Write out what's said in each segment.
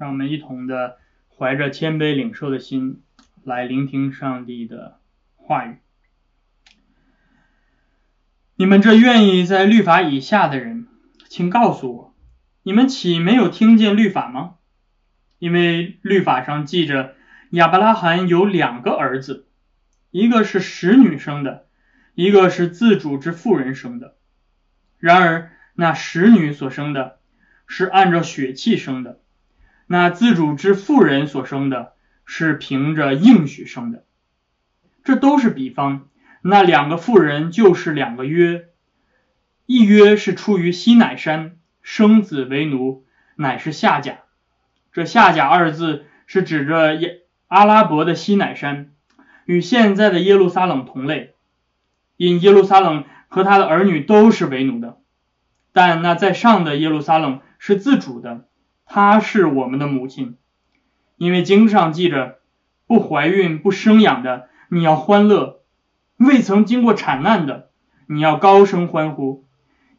让我们一同的怀着谦卑领受的心来聆听上帝的话语。你们这愿意在律法以下的人，请告诉我，你们岂没有听见律法吗？因为律法上记着亚伯拉罕有两个儿子，一个是使女生的，一个是自主之妇人生的。然而那使女所生的，是按照血气生的；那自主之妇人所生的，是凭着应许生的。这都是比方。那两个妇人就是两个约，一约是出于西乃山，生子为奴，乃是夏甲。这夏甲二字是指着耶阿拉伯的西乃山，与现在的耶路撒冷同类，因耶路撒冷和他的儿女都是为奴的。但那在上的耶路撒冷是自主的，她是我们的母亲，因为经上记着，不怀孕不生养的，你要欢乐。未曾经过产难的，你要高声欢呼，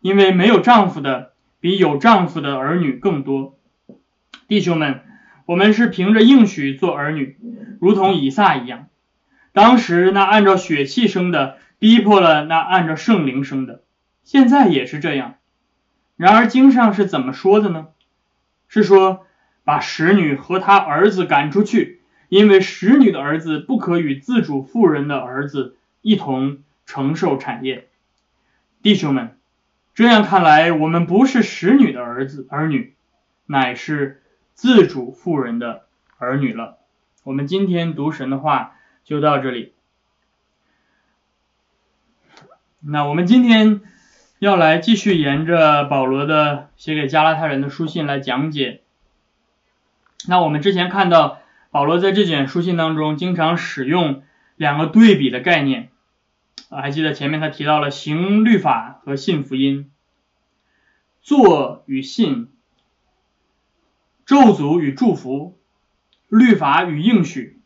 因为没有丈夫的比有丈夫的儿女更多。弟兄们，我们是凭着应许做儿女，如同以撒一样。当时那按照血气生的，逼迫了那按照圣灵生的，现在也是这样。然而经上是怎么说的呢？是说把使女和她儿子赶出去，因为使女的儿子不可与自主妇人的儿子。一同承受产业，弟兄们，这样看来，我们不是使女的儿子儿女，乃是自主妇人的儿女了。我们今天读神的话就到这里。那我们今天要来继续沿着保罗的写给加拉太人的书信来讲解。那我们之前看到保罗在这卷书信当中经常使用两个对比的概念。啊，还记得前面他提到了行律法和信福音，做与信，咒诅与祝福，律法与应许，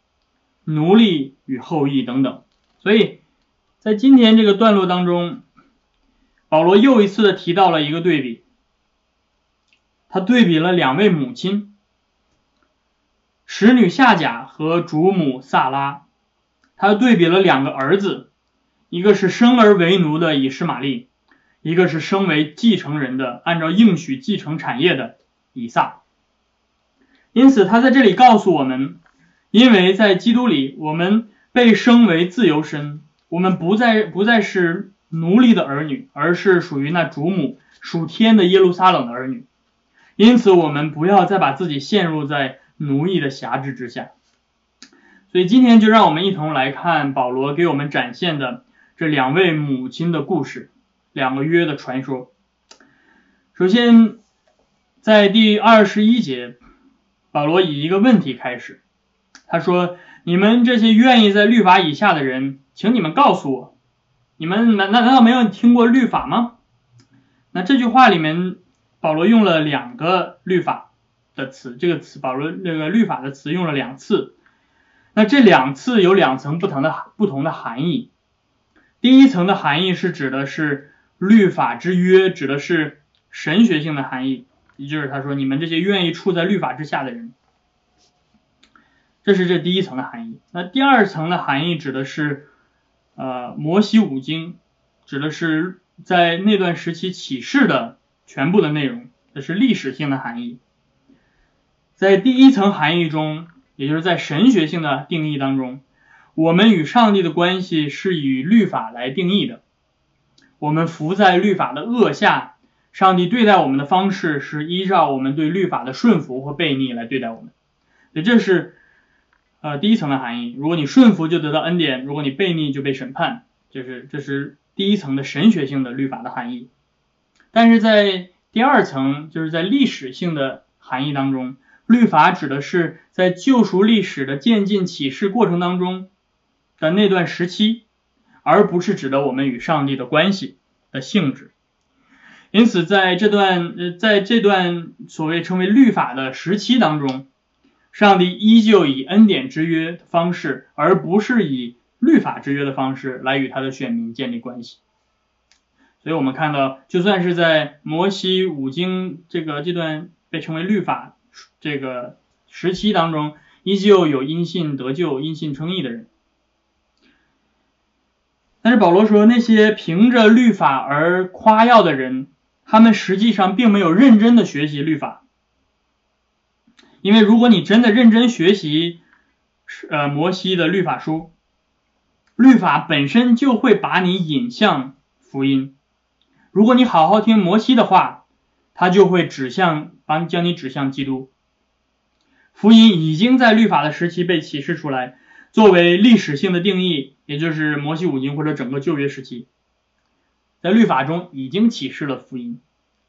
奴隶与后裔等等。所以在今天这个段落当中，保罗又一次的提到了一个对比，他对比了两位母亲，使女夏甲和主母萨拉，他对比了两个儿子。一个是生而为奴的以实玛利，一个是生为继承人的按照应许继承产业的以撒。因此，他在这里告诉我们，因为在基督里，我们被生为自由身，我们不再不再是奴隶的儿女，而是属于那主母属天的耶路撒冷的儿女。因此，我们不要再把自己陷入在奴役的辖制之下。所以，今天就让我们一同来看保罗给我们展现的。这两位母亲的故事，两个约的传说。首先，在第二十一节，保罗以一个问题开始，他说：“你们这些愿意在律法以下的人，请你们告诉我，你们难难道没有听过律法吗？”那这句话里面，保罗用了两个律法的词，这个词保罗那个律法的词用了两次，那这两次有两层不同的不同的含义。第一层的含义是指的是律法之约，指的是神学性的含义，也就是他说你们这些愿意处在律法之下的人，这是这第一层的含义。那第二层的含义指的是呃摩西五经，指的是在那段时期启示的全部的内容，这是历史性的含义。在第一层含义中，也就是在神学性的定义当中。我们与上帝的关系是以律法来定义的，我们服在律法的恶下，上帝对待我们的方式是依照我们对律法的顺服或悖逆来对待我们，所以这是呃第一层的含义。如果你顺服就得到恩典，如果你悖逆就被审判，就是这是第一层的神学性的律法的含义。但是在第二层，就是在历史性的含义当中，律法指的是在救赎历史的渐进启示过程当中。的那段时期，而不是指的我们与上帝的关系的性质。因此，在这段呃，在这段所谓称为律法的时期当中，上帝依旧以恩典之约的方式，而不是以律法之约的方式来与他的选民建立关系。所以我们看到，就算是在摩西五经这个这段被称为律法这个时期当中，依旧有因信得救、因信称义的人。但是保罗说，那些凭着律法而夸耀的人，他们实际上并没有认真的学习律法。因为如果你真的认真学习，呃，摩西的律法书，律法本身就会把你引向福音。如果你好好听摩西的话，他就会指向，帮将你指向基督。福音已经在律法的时期被启示出来。作为历史性的定义，也就是摩西五经或者整个旧约时期，在律法中已经启示了福音。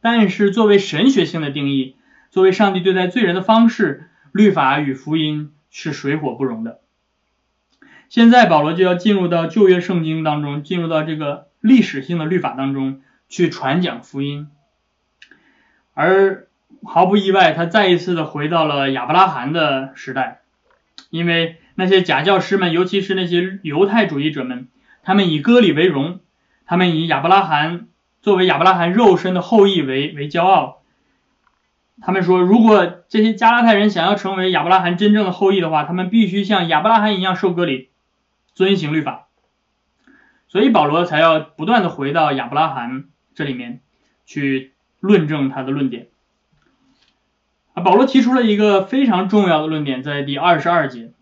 但是作为神学性的定义，作为上帝对待罪人的方式，律法与福音是水火不容的。现在保罗就要进入到旧约圣经当中，进入到这个历史性的律法当中去传讲福音。而毫不意外，他再一次的回到了亚伯拉罕的时代，因为。那些假教师们，尤其是那些犹太主义者们，他们以割礼为荣，他们以亚伯拉罕作为亚伯拉罕肉身的后裔为为骄傲。他们说，如果这些加拉太人想要成为亚伯拉罕真正的后裔的话，他们必须像亚伯拉罕一样受割礼，遵行律法。所以保罗才要不断的回到亚伯拉罕这里面去论证他的论点。啊，保罗提出了一个非常重要的论点，在第二十二节。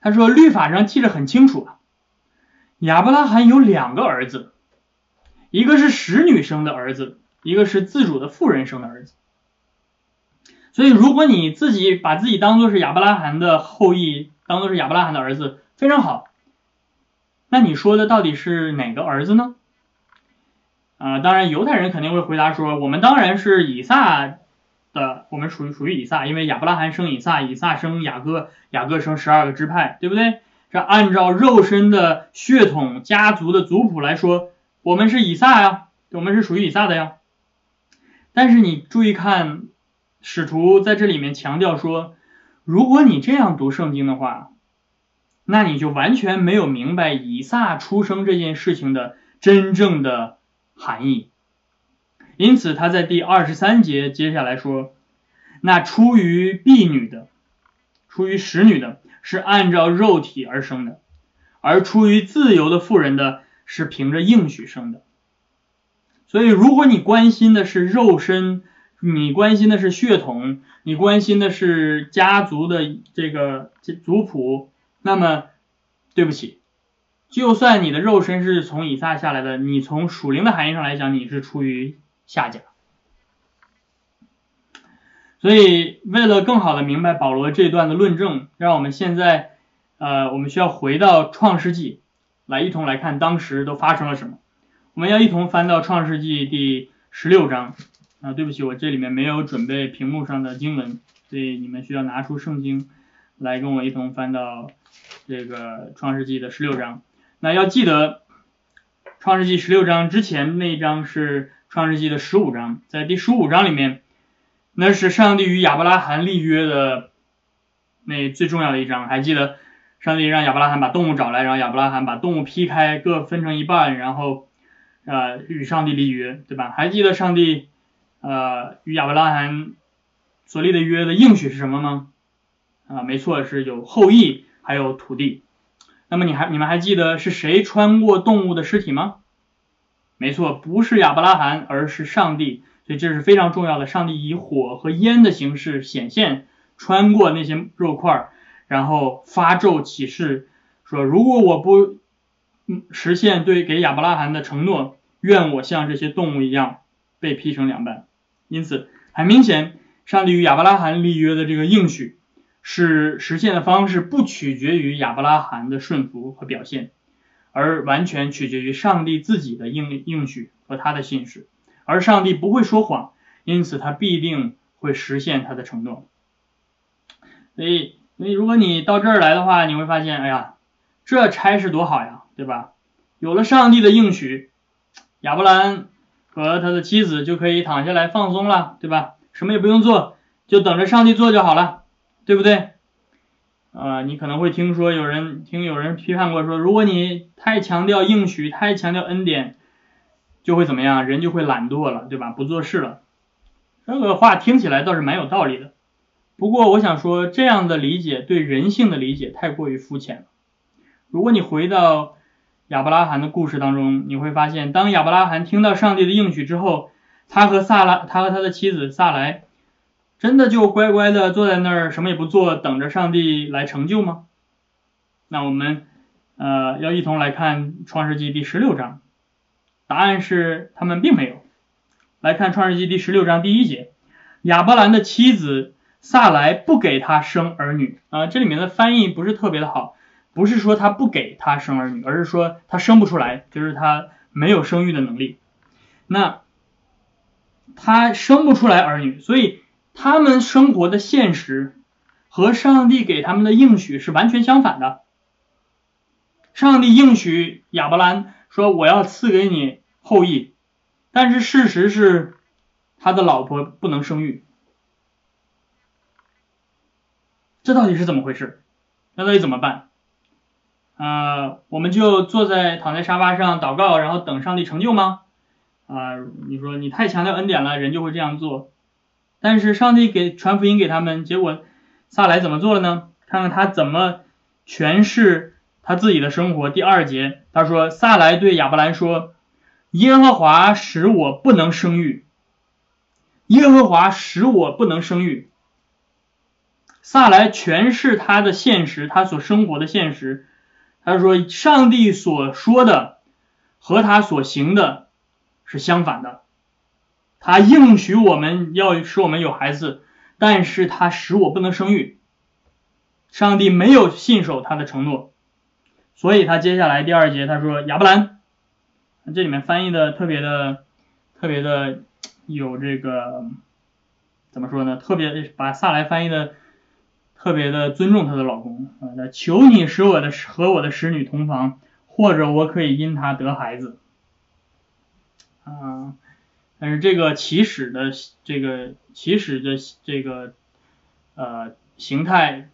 他说：“律法上记得很清楚啊，亚伯拉罕有两个儿子，一个是使女生的儿子，一个是自主的妇人生的儿子。所以，如果你自己把自己当做是亚伯拉罕的后裔，当做是亚伯拉罕的儿子，非常好。那你说的到底是哪个儿子呢？啊，当然，犹太人肯定会回答说，我们当然是以撒。”的，我们属于属于以撒，因为亚伯拉罕生以撒，以撒生雅各，雅各生十二个支派，对不对？这按照肉身的血统、家族的族谱来说，我们是以撒呀，我们是属于以撒的呀。但是你注意看，使徒在这里面强调说，如果你这样读圣经的话，那你就完全没有明白以撒出生这件事情的真正的含义。因此，他在第二十三节接下来说：“那出于婢女的，出于使女的，是按照肉体而生的；而出于自由的妇人的，是凭着应许生的。”所以，如果你关心的是肉身，你关心的是血统，你关心的是家族的这个族谱，那么，对不起，就算你的肉身是从以撒下来的，你从属灵的含义上来讲，你是出于。下家，所以为了更好的明白保罗这段的论证，让我们现在呃，我们需要回到创世纪来一同来看当时都发生了什么。我们要一同翻到创世纪第十六章啊，对不起，我这里面没有准备屏幕上的经文，所以你们需要拿出圣经来跟我一同翻到这个创世纪的十六章。那要记得，创世纪十六章之前那一章是。创世纪的十五章，在第十五章里面，那是上帝与亚伯拉罕立约的那最重要的一章。还记得上帝让亚伯拉罕把动物找来，然后亚伯拉罕把动物劈开，各分成一半，然后呃与上帝立约，对吧？还记得上帝呃与亚伯拉罕所立的约的应许是什么吗？啊，没错，是有后裔，还有土地。那么你还你们还记得是谁穿过动物的尸体吗？没错，不是亚伯拉罕，而是上帝，所以这是非常重要的。上帝以火和烟的形式显现，穿过那些肉块，然后发咒起誓，说如果我不实现对给亚伯拉罕的承诺，愿我像这些动物一样被劈成两半。因此，很明显，上帝与亚伯拉罕立约的这个应许，是实现的方式不取决于亚伯拉罕的顺服和表现。而完全取决于上帝自己的应应许和他的信使，而上帝不会说谎，因此他必定会实现他的承诺。所以，所以如果你到这儿来的话，你会发现，哎呀，这差事多好呀，对吧？有了上帝的应许，亚伯兰和他的妻子就可以躺下来放松了，对吧？什么也不用做，就等着上帝做就好了，对不对？啊，你可能会听说有人听有人批判过说，如果你太强调应许，太强调恩典，就会怎么样？人就会懒惰了，对吧？不做事了。这个话听起来倒是蛮有道理的。不过我想说，这样的理解对人性的理解太过于肤浅了。如果你回到亚伯拉罕的故事当中，你会发现，当亚伯拉罕听到上帝的应许之后，他和萨拉，他和他的妻子萨莱，真的就乖乖的坐在那儿什么也不做，等着上帝来成就吗？那我们呃要一同来看创世纪第十六章，答案是他们并没有。来看创世纪第十六章第一节，亚伯兰的妻子萨莱不给他生儿女啊，这里面的翻译不是特别的好，不是说他不给他生儿女，而是说他生不出来，就是他没有生育的能力。那他生不出来儿女，所以他们生活的现实和上帝给他们的应许是完全相反的。上帝应许亚伯兰说：“我要赐给你后裔。”但是事实是，他的老婆不能生育，这到底是怎么回事？那到底怎么办？啊，我们就坐在躺在沙发上祷告，然后等上帝成就吗？啊，你说你太强调恩典了，人就会这样做。但是上帝给传福音给他们，结果萨莱怎么做了呢？看看他怎么诠释他自己的生活。第二节他说，萨莱对亚伯兰说。耶和华使我不能生育，耶和华使我不能生育。萨来诠释他的现实，他所生活的现实。他说：“上帝所说的和他所行的是相反的。他应许我们要使我们有孩子，但是他使我不能生育。上帝没有信守他的承诺，所以他接下来第二节他说：亚伯兰。”这里面翻译的特别的，特别的有这个怎么说呢？特别把萨来翻译的特别的尊重她的老公啊，那求你使我的和我的使女同房，或者我可以因她得孩子啊。但是这个起始的这个起始的这个呃形态，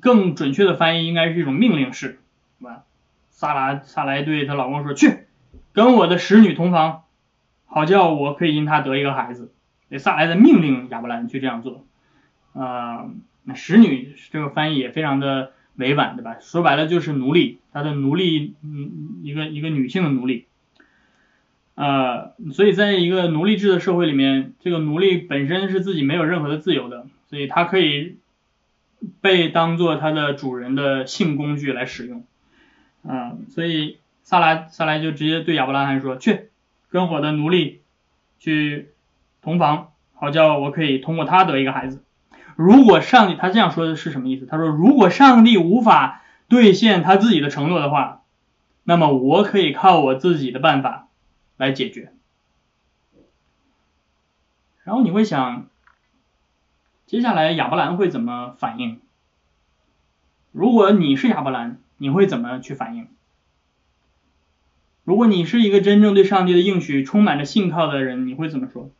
更准确的翻译应该是一种命令式，是吧？萨拉萨莱对她老公说：“去，跟我的使女同房，好叫我可以因她得一个孩子。”萨莱的命令亚伯兰去这样做。啊，那使女这个翻译也非常的委婉，对吧？说白了就是奴隶，他的奴隶，嗯，一个一个女性的奴隶。啊，所以在一个奴隶制的社会里面，这个奴隶本身是自己没有任何的自由的，所以他可以被当做他的主人的性工具来使用。啊，所以萨拉萨来就直接对亚伯拉罕说：“去跟我的奴隶去同房，好叫我可以通过他得一个孩子。如果上帝他这样说的是什么意思？他说如果上帝无法兑现他自己的承诺的话，那么我可以靠我自己的办法来解决。然后你会想，接下来亚伯兰会怎么反应？如果你是亚伯兰？”你会怎么去反应？如果你是一个真正对上帝的应许充满着信靠的人，你会怎么说？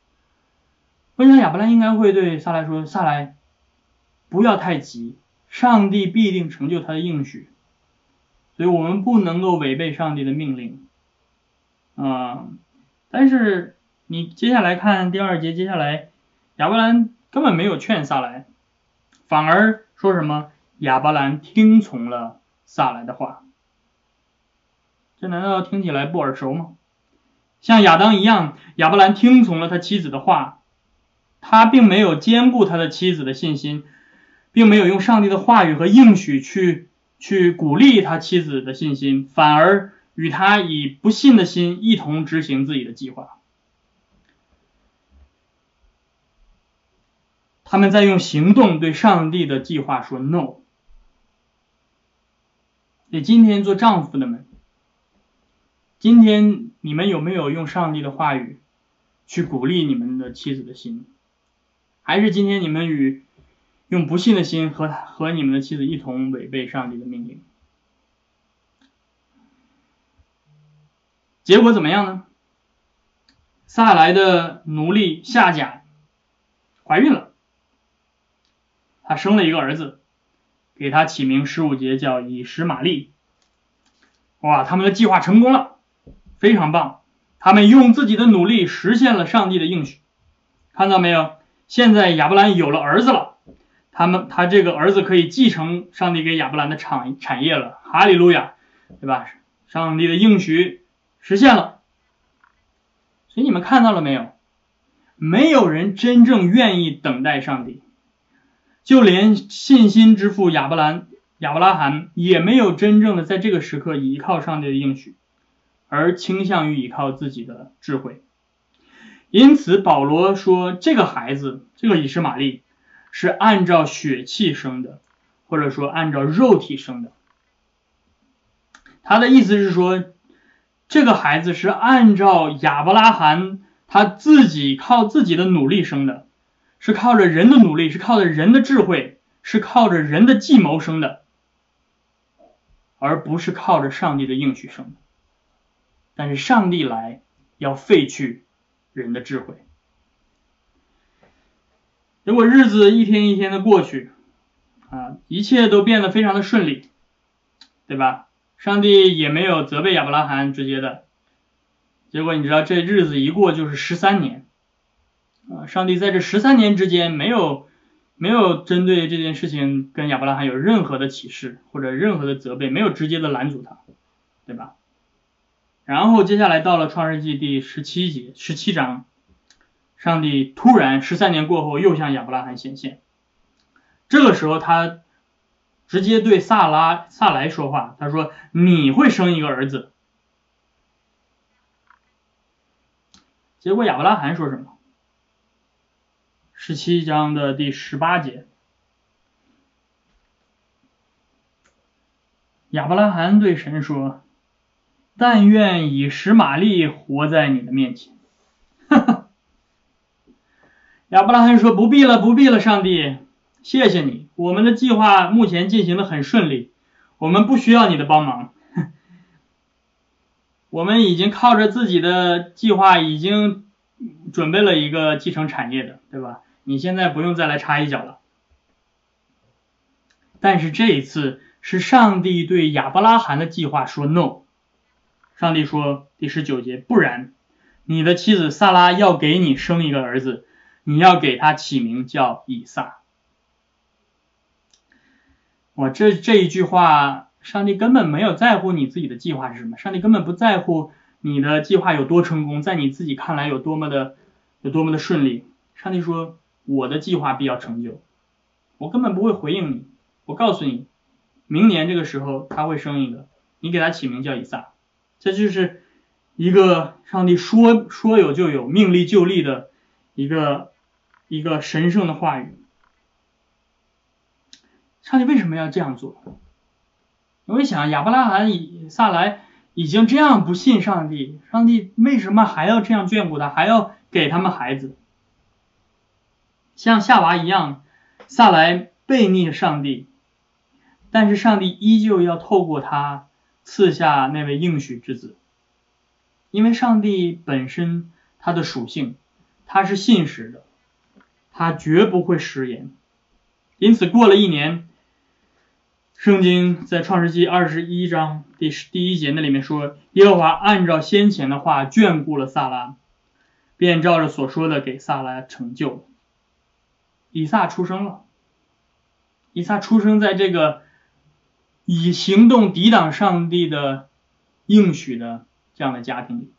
我想亚伯兰应该会对萨来说：“萨来，不要太急，上帝必定成就他的应许，所以我们不能够违背上帝的命令。”啊，但是你接下来看第二节，接下来亚伯兰根本没有劝萨来，反而说什么？亚伯兰听从了。撒来的话，这难道听起来不耳熟吗？像亚当一样，亚伯兰听从了他妻子的话，他并没有兼顾他的妻子的信心，并没有用上帝的话语和应许去去鼓励他妻子的信心，反而与他以不信的心一同执行自己的计划。他们在用行动对上帝的计划说 “no”。你今天做丈夫的们，今天你们有没有用上帝的话语去鼓励你们的妻子的心？还是今天你们与用不信的心和和你们的妻子一同违背上帝的命令？结果怎么样呢？撒来的奴隶夏甲怀孕了，她生了一个儿子。给他起名十五节叫以实玛利，哇，他们的计划成功了，非常棒，他们用自己的努力实现了上帝的应许，看到没有？现在亚伯兰有了儿子了，他们他这个儿子可以继承上帝给亚伯兰的产产业了，哈利路亚，对吧？上帝的应许实现了。所以你们看到了没有？没有人真正愿意等待上帝，就连信心之父亚伯兰亚伯拉罕也没有真正的在这个时刻依靠上帝的应许，而倾向于依靠自己的智慧。因此，保罗说，这个孩子，这个以实玛利，是按照血气生的，或者说按照肉体生的。他的意思是说，这个孩子是按照亚伯拉罕他自己靠自己的努力生的，是靠着人的努力，是靠着人的智慧，是靠着人的计谋生的，而不是靠着上帝的应许生的。但是上帝来要废去。人的智慧，结果日子一天一天的过去，啊，一切都变得非常的顺利，对吧？上帝也没有责备亚伯拉罕直接的，结果你知道这日子一过就是十三年，啊，上帝在这十三年之间没有没有针对这件事情跟亚伯拉罕有任何的启示或者任何的责备，没有直接的拦阻他，对吧？然后接下来到了创世纪第十七节十七章，上帝突然十三年过后又向亚伯拉罕显现，这个时候他直接对萨拉萨来说话，他说你会生一个儿子。结果亚伯拉罕说什么？十七章的第十八节，亚伯拉罕对神说。但愿以实玛利活在你的面前。亚伯拉罕说：“不必了，不必了，上帝，谢谢你，我们的计划目前进行的很顺利，我们不需要你的帮忙。我们已经靠着自己的计划，已经准备了一个继承产业的，对吧？你现在不用再来插一脚了。但是这一次是上帝对亚伯拉罕的计划说 no。”上帝说：“第十九节，不然，你的妻子萨拉要给你生一个儿子，你要给他起名叫以撒。”我这这一句话，上帝根本没有在乎你自己的计划是什么，上帝根本不在乎你的计划有多成功，在你自己看来有多么的有多么的顺利。上帝说：“我的计划必要成就，我根本不会回应你。我告诉你，明年这个时候他会生一个，你给他起名叫以撒。”这就是一个上帝说说有就有、命立就立的一个一个神圣的话语。上帝为什么要这样做？我一想，亚伯拉罕、以撒来已经这样不信上帝，上帝为什么还要这样眷顾他，还要给他们孩子？像夏娃一样，撒来背逆上帝，但是上帝依旧要透过他。赐下那位应许之子，因为上帝本身他的属性，他是信实的，他绝不会食言。因此，过了一年，圣经在创世纪二十一章第十第一节那里面说，耶和华按照先前的话眷顾了萨拉，便照着所说的给萨拉成就。以撒出生了，以撒出生在这个。以行动抵挡上帝的应许的这样的家庭里，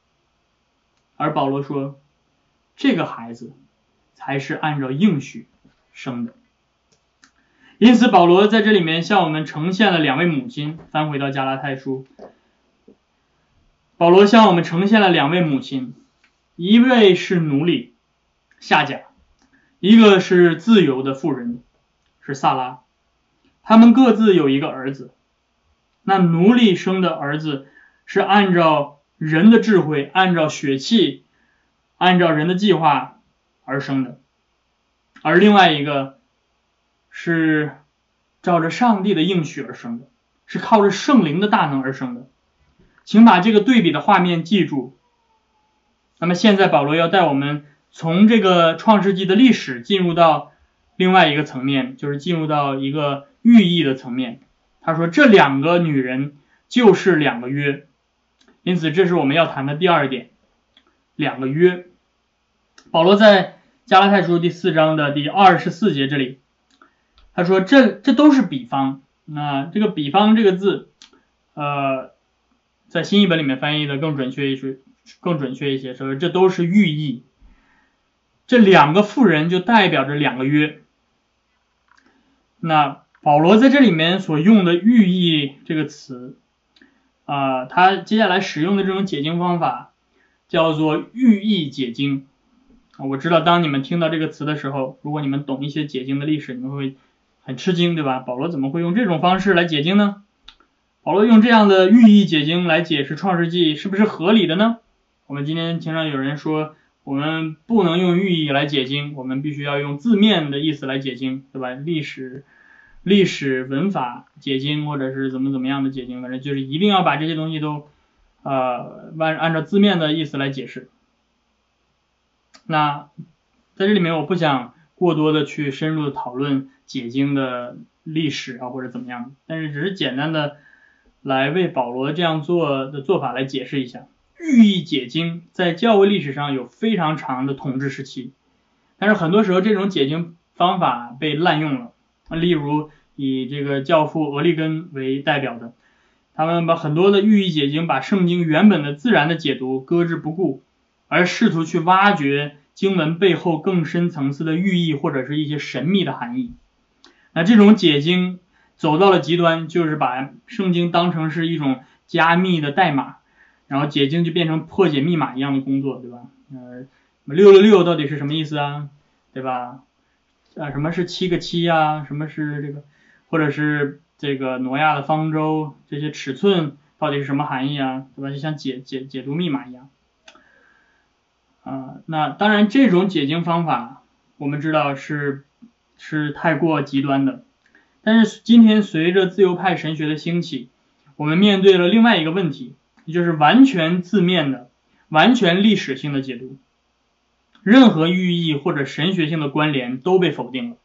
而保罗说，这个孩子才是按照应许生的。因此，保罗在这里面向我们呈现了两位母亲。翻回到加拉太书，保罗向我们呈现了两位母亲，一位是奴隶夏甲，一个是自由的妇人是萨拉，他们各自有一个儿子。那奴隶生的儿子是按照人的智慧、按照血气、按照人的计划而生的，而另外一个是照着上帝的应许而生的，是靠着圣灵的大能而生的。请把这个对比的画面记住。那么现在保罗要带我们从这个创世纪的历史进入到另外一个层面，就是进入到一个寓意的层面。他说：“这两个女人就是两个约，因此这是我们要谈的第二点，两个约。保罗在加拉太书第四章的第二十四节这里，他说这这都是比方。那这个比方这个字，呃，在新译本里面翻译的更准确一些，更准确一些，说这都是寓意。这两个妇人就代表着两个约。那保罗在这里面所用的寓意这个词，啊，他接下来使用的这种解经方法叫做寓意解经。我知道当你们听到这个词的时候，如果你们懂一些解经的历史，你们会很吃惊，对吧？保罗怎么会用这种方式来解经呢？保罗用这样的寓意解经来解释创世纪，是不是合理的呢？我们今天经常有人说。我们不能用寓意来解经，我们必须要用字面的意思来解经，对吧？历史、历史文法解经，或者是怎么怎么样的解经，反正就是一定要把这些东西都，呃，按按照字面的意思来解释。那在这里面，我不想过多的去深入的讨论解经的历史啊，或者怎么样，但是只是简单的来为保罗这样做的做法来解释一下。寓意解经在教会历史上有非常长的统治时期，但是很多时候这种解经方法被滥用了。例如以这个教父俄利根为代表的，他们把很多的寓意解经，把圣经原本的自然的解读搁置不顾，而试图去挖掘经文背后更深层次的寓意或者是一些神秘的含义。那这种解经走到了极端，就是把圣经当成是一种加密的代码。然后解经就变成破解密码一样的工作，对吧？呃，六六六到底是什么意思啊？对吧？啊，什么是七个七啊？什么是这个？或者是这个挪亚的方舟这些尺寸到底是什么含义啊？对吧？就像解解解读密码一样。啊，那当然这种解经方法我们知道是是太过极端的，但是今天随着自由派神学的兴起，我们面对了另外一个问题。也就是完全字面的、完全历史性的解读，任何寓意或者神学性的关联都被否定了。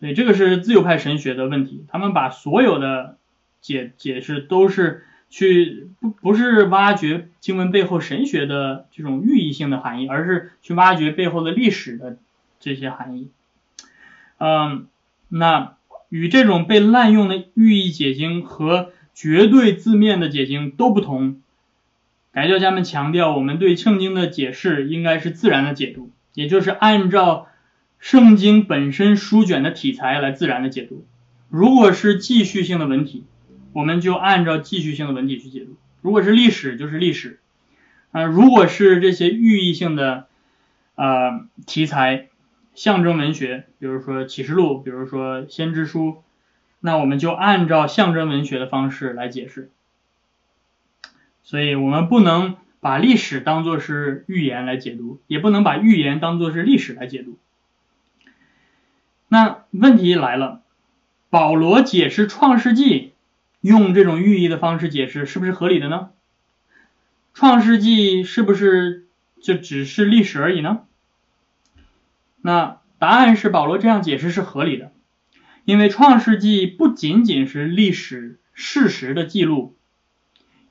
所以这个是自由派神学的问题，他们把所有的解解释都是去不不是挖掘经文背后神学的这种寓意性的含义，而是去挖掘背后的历史的这些含义。嗯，那与这种被滥用的寓意解经和绝对字面的解经都不同，改教家们强调，我们对圣经的解释应该是自然的解读，也就是按照圣经本身书卷的题材来自然的解读。如果是记叙性的文体，我们就按照记叙性的文体去解读；如果是历史，就是历史。啊，如果是这些寓意性的呃题材，象征文学，比如说启示录，比如说先知书。那我们就按照象征文学的方式来解释，所以我们不能把历史当作是预言来解读，也不能把预言当作是历史来解读。那问题来了，保罗解释创世纪用这种寓意的方式解释是不是合理的呢？创世纪是不是就只是历史而已呢？那答案是保罗这样解释是合理的。因为《创世纪》不仅仅是历史事实的记录，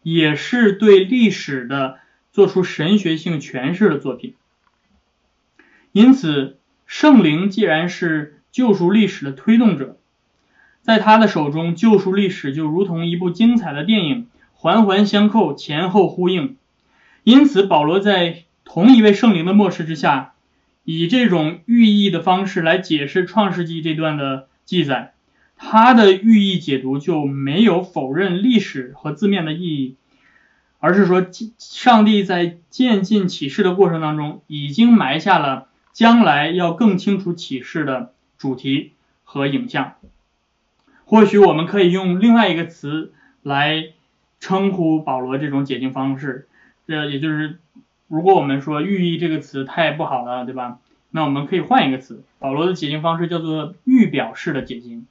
也是对历史的做出神学性诠释的作品。因此，圣灵既然是救赎历史的推动者，在他的手中，救赎历史就如同一部精彩的电影，环环相扣，前后呼应。因此，保罗在同一位圣灵的漠视之下，以这种寓意的方式来解释《创世纪》这段的。记载，他的寓意解读就没有否认历史和字面的意义，而是说，上帝在渐进启示的过程当中，已经埋下了将来要更清楚启示的主题和影像。或许我们可以用另外一个词来称呼保罗这种解经方式，这也就是，如果我们说寓意这个词太不好了，对吧？那我们可以换一个词，保罗的解经方式叫做预表式的解经，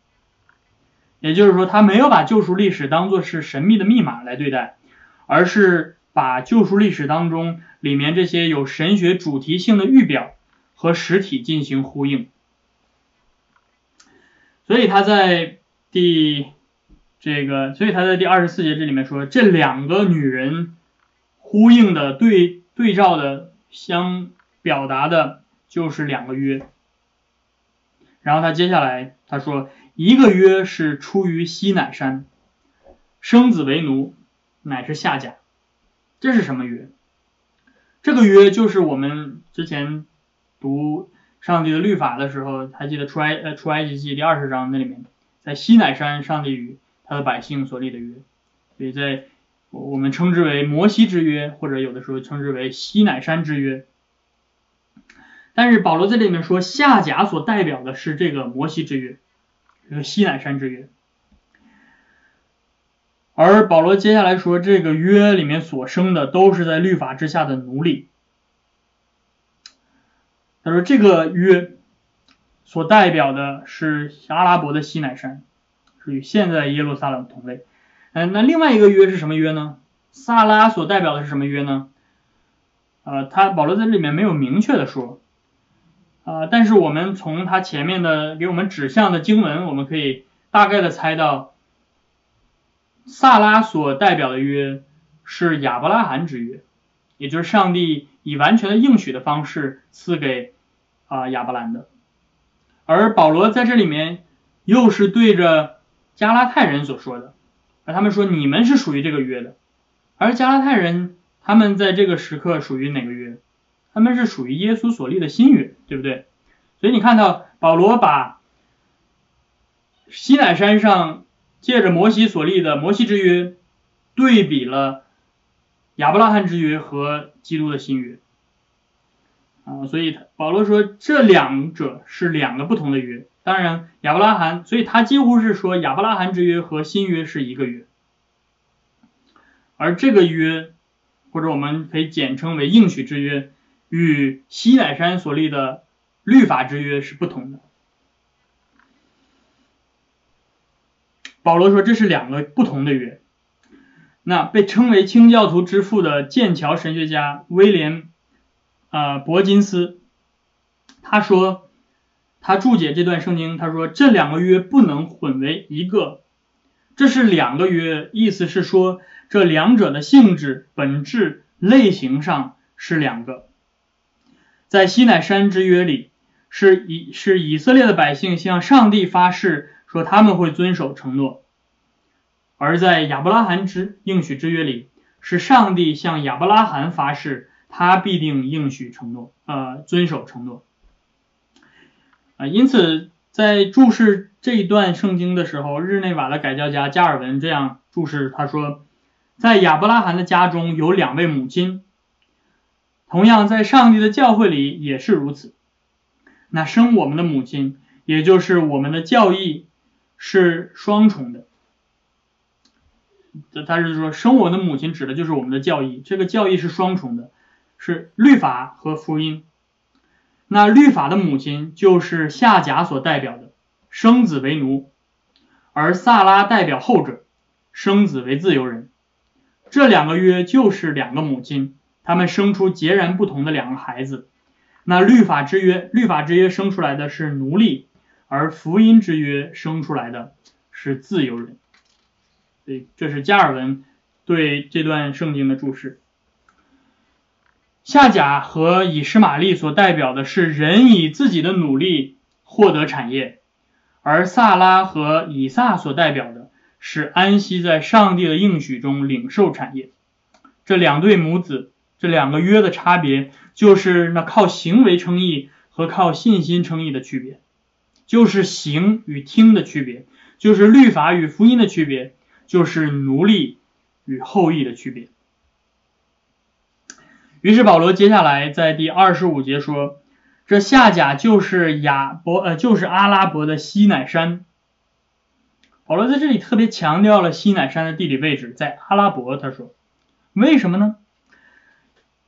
也就是说，他没有把救赎历史当做是神秘的密码来对待，而是把救赎历史当中里面这些有神学主题性的预表和实体进行呼应。所以他在第这个，所以他在第二十四节这里面说，这两个女人呼应的对对照的相表达的。就是两个约。然后他接下来他说，一个约是出于西乃山，生子为奴，乃是下甲。这是什么约？这个约就是我们之前读上帝的律法的时候，还记得出埃呃出埃及记第二十章那里面，在西乃山上帝与他的百姓所立的约，所以在我们称之为摩西之约，或者有的时候称之为西乃山之约。但是保罗在这里面说，夏甲所代表的是这个摩西之约，这个西乃山之约。而保罗接下来说，这个约里面所生的都是在律法之下的奴隶。他说这个约所代表的是阿拉伯的西乃山，是与现在耶路撒冷同类。嗯，那另外一个约是什么约呢？萨拉所代表的是什么约呢？呃，他保罗在这里面没有明确的说。啊，但是我们从他前面的给我们指向的经文，我们可以大概的猜到，萨拉所代表的约是亚伯拉罕之约，也就是上帝以完全的应许的方式赐给啊亚伯兰的，而保罗在这里面又是对着加拉太人所说的，而他们说你们是属于这个约的，而加拉太人他们在这个时刻属于哪个约？他们是属于耶稣所立的新约，对不对？所以你看到保罗把西乃山上借着摩西所立的摩西之约，对比了亚伯拉罕之约和基督的新约啊，所以保罗说这两者是两个不同的约。当然亚伯拉罕，所以他几乎是说亚伯拉罕之约和新约是一个约，而这个约或者我们可以简称为应许之约。与西乃山所立的律法之约是不同的。保罗说这是两个不同的约。那被称为清教徒之父的剑桥神学家威廉啊伯金斯，他说他注解这段圣经，他说这两个约不能混为一个，这是两个约，意思是说这两者的性质、本质、类型上是两个。在西乃山之约里，是以是以色列的百姓向上帝发誓说他们会遵守承诺；而在亚伯拉罕之应许之约里，是上帝向亚伯拉罕发誓他必定应许承诺，呃，遵守承诺。啊，因此在注释这一段圣经的时候，日内瓦的改教家加尔文这样注释，他说，在亚伯拉罕的家中有两位母亲。同样，在上帝的教会里也是如此。那生我们的母亲，也就是我们的教义，是双重的。他是说，生我的母亲指的就是我们的教义，这个教义是双重的，是律法和福音。那律法的母亲就是夏甲所代表的，生子为奴；而萨拉代表后者，生子为自由人。这两个约就是两个母亲。他们生出截然不同的两个孩子，那律法之约，律法之约生出来的是奴隶，而福音之约生出来的是自由人。所以这是加尔文对这段圣经的注释。夏甲和以实玛利所代表的是人以自己的努力获得产业，而萨拉和以撒所代表的是安息在上帝的应许中领受产业。这两对母子。这两个约的差别，就是那靠行为称义和靠信心称义的区别，就是行与听的区别，就是律法与福音的区别，就是奴隶与后裔的区别。于是保罗接下来在第二十五节说，这下甲就是亚伯呃就是阿拉伯的西乃山。保罗在这里特别强调了西乃山的地理位置在阿拉伯，他说，为什么呢？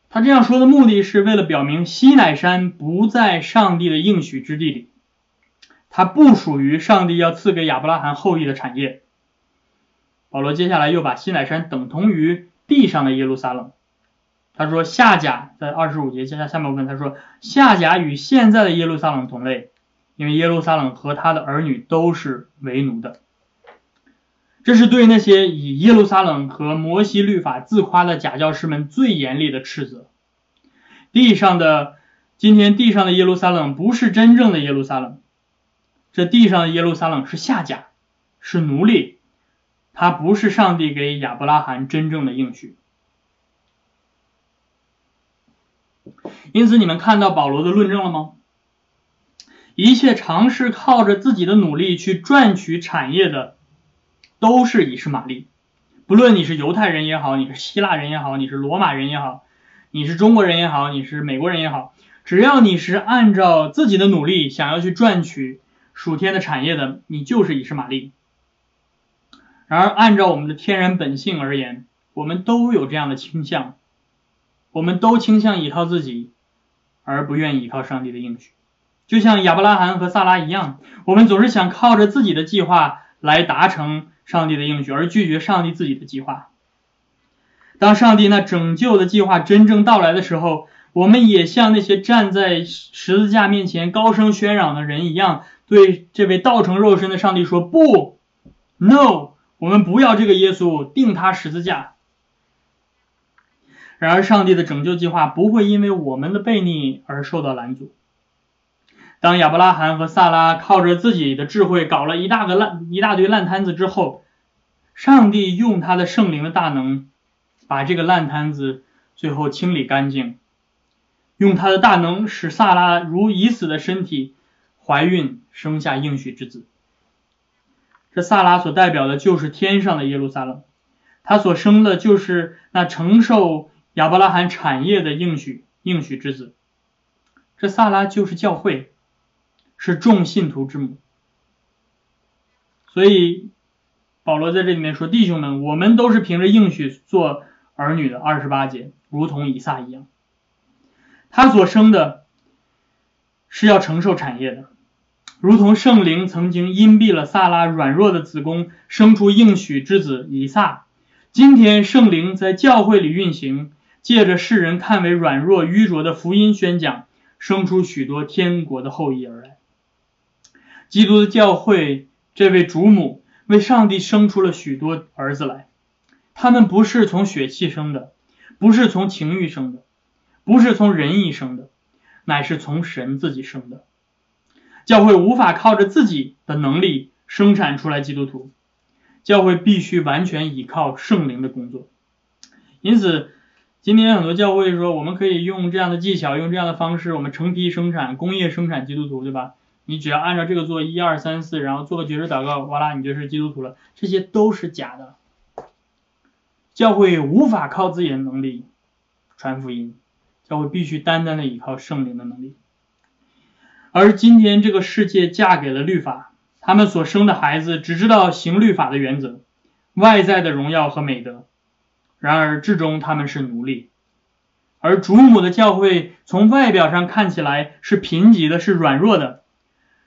他这样说的目的是为了表明西乃山不在上帝的应许之地里，它不属于上帝要赐给亚伯拉罕后裔的产业。保罗接下来又把西乃山等同于地上的耶路撒冷。他说夏甲在二十五节接下下面部分他说夏甲与现在的耶路撒冷同类，因为耶路撒冷和他的儿女都是为奴的。这是对那些以耶路撒冷和摩西律法自夸的假教师们最严厉的斥责。地上的今天地上的耶路撒冷不是真正的耶路撒冷，这地上的耶路撒冷是下甲，是奴隶，它不是上帝给亚伯拉罕真正的应许。因此，你们看到保罗的论证了吗？一切尝试靠着自己的努力去赚取产业的，都是以实玛利。不论你是犹太人也好，你是希腊人也好，你是罗马人也好，你是中国人也好，你是美国人也好，只要你是按照自己的努力想要去赚取属天的产业的，你就是以实玛利。然而，按照我们的天然本性而言，我们都有这样的倾向。我们都倾向依靠自己，而不愿意依靠上帝的应许。就像亚伯拉罕和萨拉一样，我们总是想靠着自己的计划来达成上帝的应许，而拒绝上帝自己的计划。当上帝那拯救的计划真正到来的时候，我们也像那些站在十字架面前高声喧嚷的人一样，对这位道成肉身的上帝说：“不，no，我们不要这个耶稣，定他十字架。”然而，上帝的拯救计划不会因为我们的悖逆而受到拦阻。当亚伯拉罕和萨拉靠着自己的智慧搞了一大个烂一大堆烂摊子之后，上帝用他的圣灵的大能，把这个烂摊子最后清理干净，用他的大能使萨拉如已死的身体怀孕生下应许之子。这萨拉所代表的就是天上的耶路撒冷，他所生的就是那承受。亚伯拉罕产业的应许，应许之子，这萨拉就是教会，是众信徒之母。所以保罗在这里面说：“弟兄们，我们都是凭着应许做儿女的。”二十八节，如同以撒一样，他所生的是要承受产业的，如同圣灵曾经荫蔽了萨拉软弱的子宫，生出应许之子以撒。今天圣灵在教会里运行。借着世人看为软弱愚拙的福音宣讲，生出许多天国的后裔而来。基督的教会，这位主母为上帝生出了许多儿子来。他们不是从血气生的，不是从情欲生的，不是从人意生的，乃是从神自己生的。教会无法靠着自己的能力生产出来基督徒，教会必须完全依靠圣灵的工作。因此。今天很多教会说，我们可以用这样的技巧，用这样的方式，我们成批生产、工业生产基督徒，对吧？你只要按照这个做，一二三四，然后做个绝食祷告，哇啦，你就是基督徒了。这些都是假的。教会无法靠自己的能力传福音，教会必须单单的依靠圣灵的能力。而今天这个世界嫁给了律法，他们所生的孩子只知道行律法的原则，外在的荣耀和美德。然而，至终他们是奴隶，而主母的教会从外表上看起来是贫瘠的，是软弱的。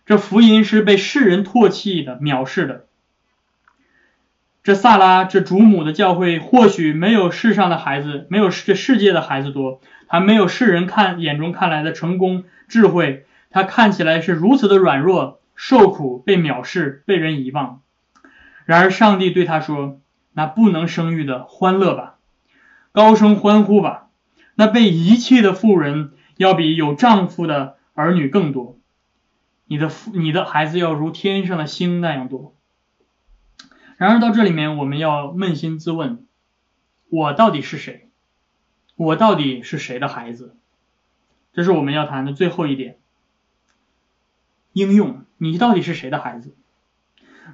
这福音是被世人唾弃的、藐视的。这萨拉，这主母的教会，或许没有世上的孩子，没有这世界的孩子多，还没有世人看眼中看来的成功、智慧。他看起来是如此的软弱、受苦、被藐视、被人遗忘。然而，上帝对他说。那不能生育的欢乐吧，高声欢呼吧。那被遗弃的妇人要比有丈夫的儿女更多。你的父，你的孩子要如天上的星那样多。然而到这里面，我们要扪心自问：我到底是谁？我到底是谁的孩子？这是我们要谈的最后一点。应用，你到底是谁的孩子？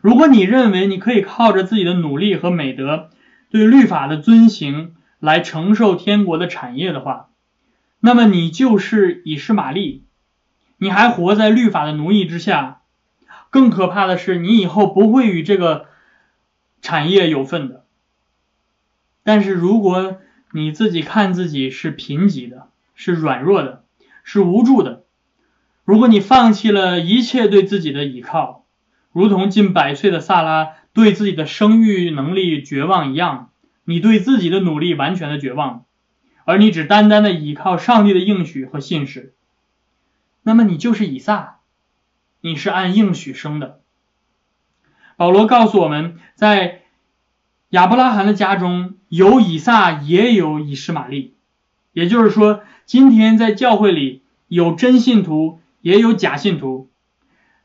如果你认为你可以靠着自己的努力和美德，对律法的遵行来承受天国的产业的话，那么你就是以实玛利，你还活在律法的奴役之下。更可怕的是，你以后不会与这个产业有份的。但是如果你自己看自己是贫瘠的，是软弱的，是无助的，如果你放弃了一切对自己的依靠，如同近百岁的萨拉对自己的生育能力绝望一样，你对自己的努力完全的绝望，而你只单单的依靠上帝的应许和信使，那么你就是以撒，你是按应许生的。保罗告诉我们在亚伯拉罕的家中有以撒，也有以实玛利，也就是说，今天在教会里有真信徒，也有假信徒，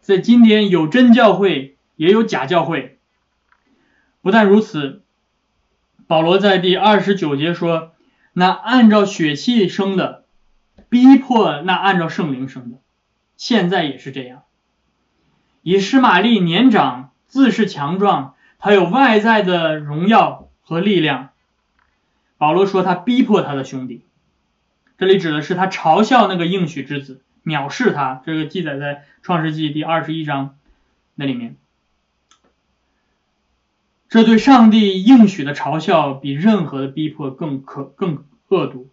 在今天有真教会，也有假教会。不但如此，保罗在第二十九节说：“那按照血气生的，逼迫那按照圣灵生的。”现在也是这样。以施玛利年长，自是强壮，他有外在的荣耀和力量。保罗说他逼迫他的兄弟，这里指的是他嘲笑那个应许之子，藐视他。这个记载在创世纪第二十一章那里面。这对上帝应许的嘲笑，比任何的逼迫更可更恶毒。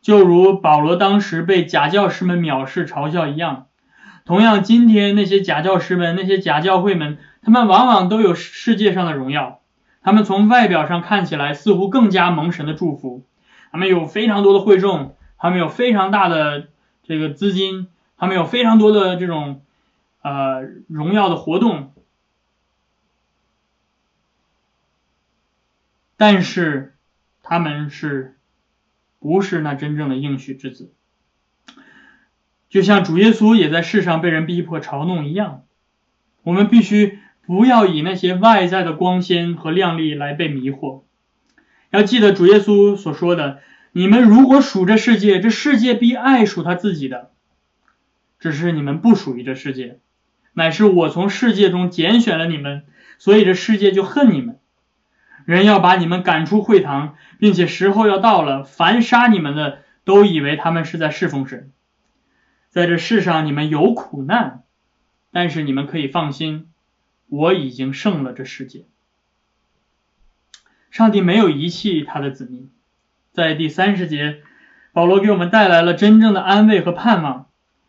就如保罗当时被假教师们藐视嘲笑一样，同样，今天那些假教师们、那些假教会们，他们往往都有世界上的荣耀。他们从外表上看起来似乎更加蒙神的祝福，他们有非常多的会众，他们有非常大的这个资金，他们有非常多的这种呃荣耀的活动，但是他们是不是那真正的应许之子？就像主耶稣也在世上被人逼迫嘲弄一样，我们必须。不要以那些外在的光鲜和亮丽来被迷惑，要记得主耶稣所说的：“你们如果属这世界，这世界必爱属他自己的。只是你们不属于这世界，乃是我从世界中拣选了你们，所以这世界就恨你们。人要把你们赶出会堂，并且时候要到了，凡杀你们的都以为他们是在侍奉神。在这世上你们有苦难，但是你们可以放心。”我已经胜了这世界。上帝没有遗弃他的子民，在第三十节，保罗给我们带来了真正的安慰和盼望。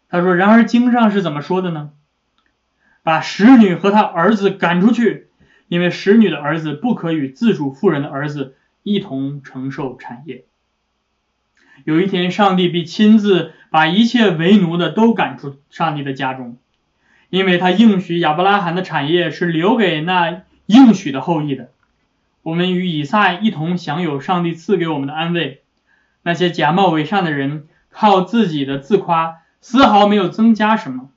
他说：“然而经上是怎么说的呢？把使女和他儿子赶出去，因为使女的儿子不可与自主妇人的儿子一同承受产业。有一天，上帝必亲自把一切为奴的都赶出上帝的家中。”因为他应许亚伯拉罕的产业是留给那应许的后裔的，我们与以赛一同享有上帝赐给我们的安慰。那些假冒伪善的人靠自己的自夸，丝毫没有增加什么，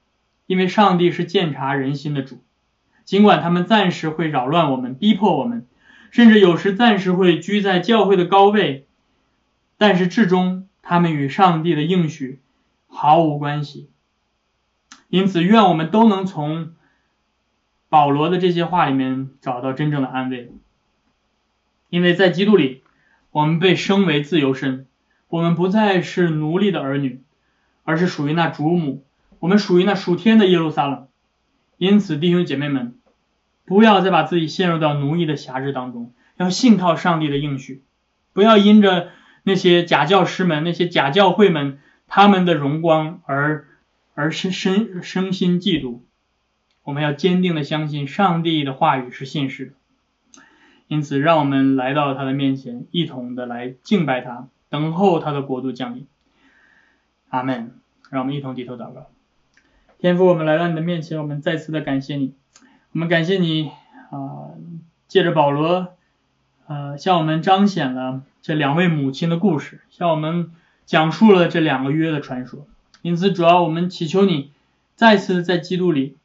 因为上帝是鉴察人心的主。尽管他们暂时会扰乱我们，逼迫我们，甚至有时暂时会居在教会的高位，但是至终他们与上帝的应许毫无关系。因此，愿我们都能从保罗的这些话里面找到真正的安慰。因为在基督里，我们被升为自由身，我们不再是奴隶的儿女，而是属于那主母，我们属于那属天的耶路撒冷。因此，弟兄姐妹们，不要再把自己陷入到奴役的辖制当中，要信靠上帝的应许，不要因着那些假教师们、那些假教会们他们的荣光而。而是身身心嫉妒，我们要坚定的相信上帝的话语是信实的。因此，让我们来到他的面前，一同的来敬拜他，等候他的国度降临。阿门。让我们一同低头祷告。天父，我们来到你的面前，我们再次的感谢你。我们感谢你啊，借着保罗，呃，向我们彰显了这两位母亲的故事，向我们讲述了这两个约的传说。因此，主要我们祈求你再次在基督里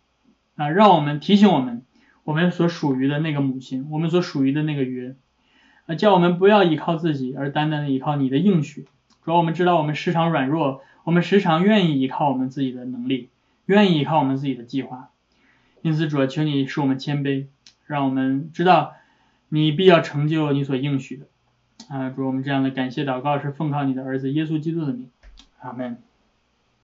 啊，让我们提醒我们，我们所属于的那个母亲，我们所属于的那个约啊，叫我们不要依靠自己，而单单的依靠你的应许。主要我们知道我们时常软弱，我们时常愿意依靠我们自己的能力，愿意依靠我们自己的计划。因此，主要求你使我们谦卑，让我们知道你必要成就你所应许的啊。主，我们这样的感谢祷告是奉靠你的儿子耶稣基督的名，阿门。